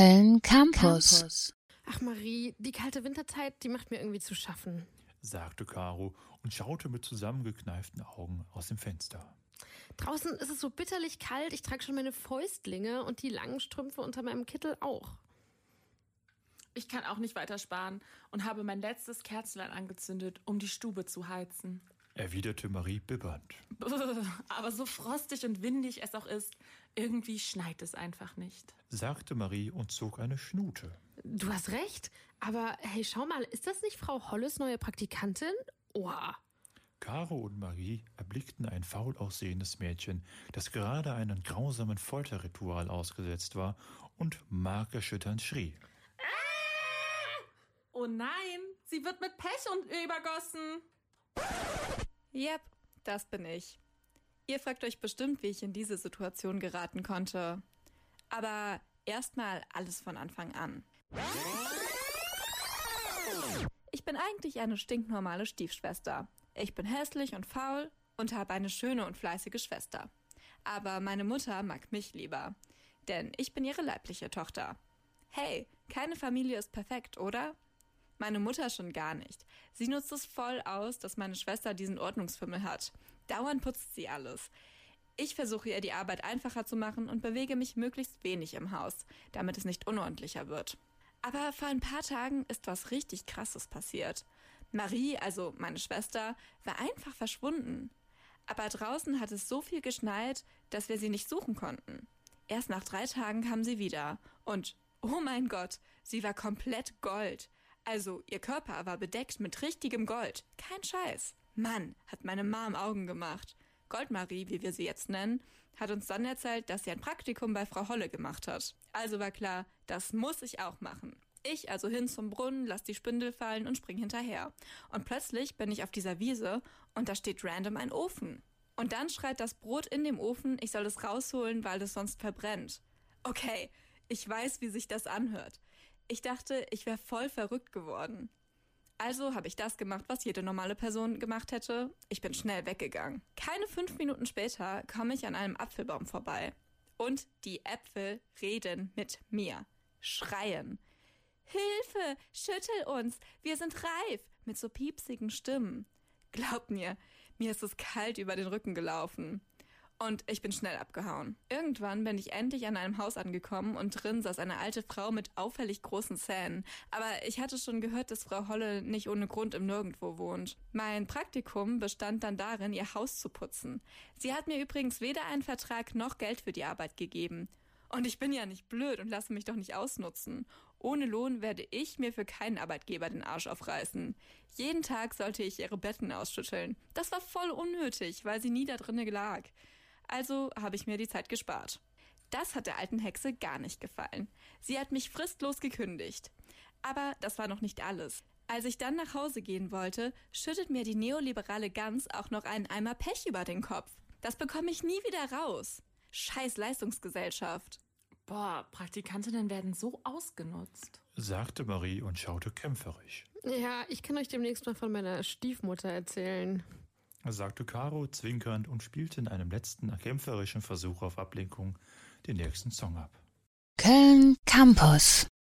Köln Campus. Ach Marie, die kalte Winterzeit, die macht mir irgendwie zu schaffen. sagte Caro und schaute mit zusammengekneiften Augen aus dem Fenster. Draußen ist es so bitterlich kalt, ich trage schon meine Fäustlinge und die langen Strümpfe unter meinem Kittel auch. Ich kann auch nicht weiter sparen und habe mein letztes Kerzlein angezündet, um die Stube zu heizen. Erwiderte Marie bibbernd. Aber so frostig und windig es auch ist, irgendwie schneit es einfach nicht. sagte Marie und zog eine Schnute. Du hast recht, aber hey, schau mal, ist das nicht Frau Holles neue Praktikantin? Oha. Caro und Marie erblickten ein faul aussehendes Mädchen, das gerade einem grausamen Folterritual ausgesetzt war und markerschütternd schrie. Oh nein, sie wird mit Pech und übergossen. Yep, das bin ich. Ihr fragt euch bestimmt, wie ich in diese Situation geraten konnte. Aber erstmal alles von Anfang an. Ich bin eigentlich eine stinknormale Stiefschwester. Ich bin hässlich und faul und habe eine schöne und fleißige Schwester. Aber meine Mutter mag mich lieber, denn ich bin ihre leibliche Tochter. Hey, keine Familie ist perfekt, oder? Meine Mutter schon gar nicht. Sie nutzt es voll aus, dass meine Schwester diesen Ordnungsfimmel hat. Dauernd putzt sie alles. Ich versuche ihr die Arbeit einfacher zu machen und bewege mich möglichst wenig im Haus, damit es nicht unordentlicher wird. Aber vor ein paar Tagen ist was richtig Krasses passiert. Marie, also meine Schwester, war einfach verschwunden. Aber draußen hat es so viel geschneit, dass wir sie nicht suchen konnten. Erst nach drei Tagen kam sie wieder. Und, oh mein Gott, sie war komplett Gold. Also, ihr Körper war bedeckt mit richtigem Gold. Kein Scheiß. Mann, hat meine Mom Augen gemacht. Goldmarie, wie wir sie jetzt nennen, hat uns dann erzählt, dass sie ein Praktikum bei Frau Holle gemacht hat. Also war klar, das muss ich auch machen. Ich also hin zum Brunnen, lass die Spindel fallen und spring hinterher. Und plötzlich bin ich auf dieser Wiese und da steht random ein Ofen. Und dann schreit das Brot in dem Ofen, ich soll es rausholen, weil es sonst verbrennt. Okay, ich weiß, wie sich das anhört. Ich dachte, ich wäre voll verrückt geworden. Also habe ich das gemacht, was jede normale Person gemacht hätte. Ich bin schnell weggegangen. Keine fünf Minuten später komme ich an einem Apfelbaum vorbei. Und die Äpfel reden mit mir. Schreien. Hilfe! Schüttel uns! Wir sind reif! Mit so piepsigen Stimmen. Glaubt mir, mir ist es kalt über den Rücken gelaufen. Und ich bin schnell abgehauen. Irgendwann bin ich endlich an einem Haus angekommen und drin saß eine alte Frau mit auffällig großen Zähnen. Aber ich hatte schon gehört, dass Frau Holle nicht ohne Grund im Nirgendwo wohnt. Mein Praktikum bestand dann darin, ihr Haus zu putzen. Sie hat mir übrigens weder einen Vertrag noch Geld für die Arbeit gegeben. Und ich bin ja nicht blöd und lasse mich doch nicht ausnutzen. Ohne Lohn werde ich mir für keinen Arbeitgeber den Arsch aufreißen. Jeden Tag sollte ich ihre Betten ausschütteln. Das war voll unnötig, weil sie nie da drinnen lag. Also habe ich mir die Zeit gespart. Das hat der alten Hexe gar nicht gefallen. Sie hat mich fristlos gekündigt. Aber das war noch nicht alles. Als ich dann nach Hause gehen wollte, schüttet mir die neoliberale Gans auch noch einen Eimer Pech über den Kopf. Das bekomme ich nie wieder raus. Scheiß Leistungsgesellschaft. Boah, Praktikantinnen werden so ausgenutzt. sagte Marie und schaute kämpferisch. Ja, ich kann euch demnächst mal von meiner Stiefmutter erzählen. Sagte Caro zwinkernd und spielte in einem letzten kämpferischen Versuch auf Ablenkung den nächsten Song ab. Köln Campus.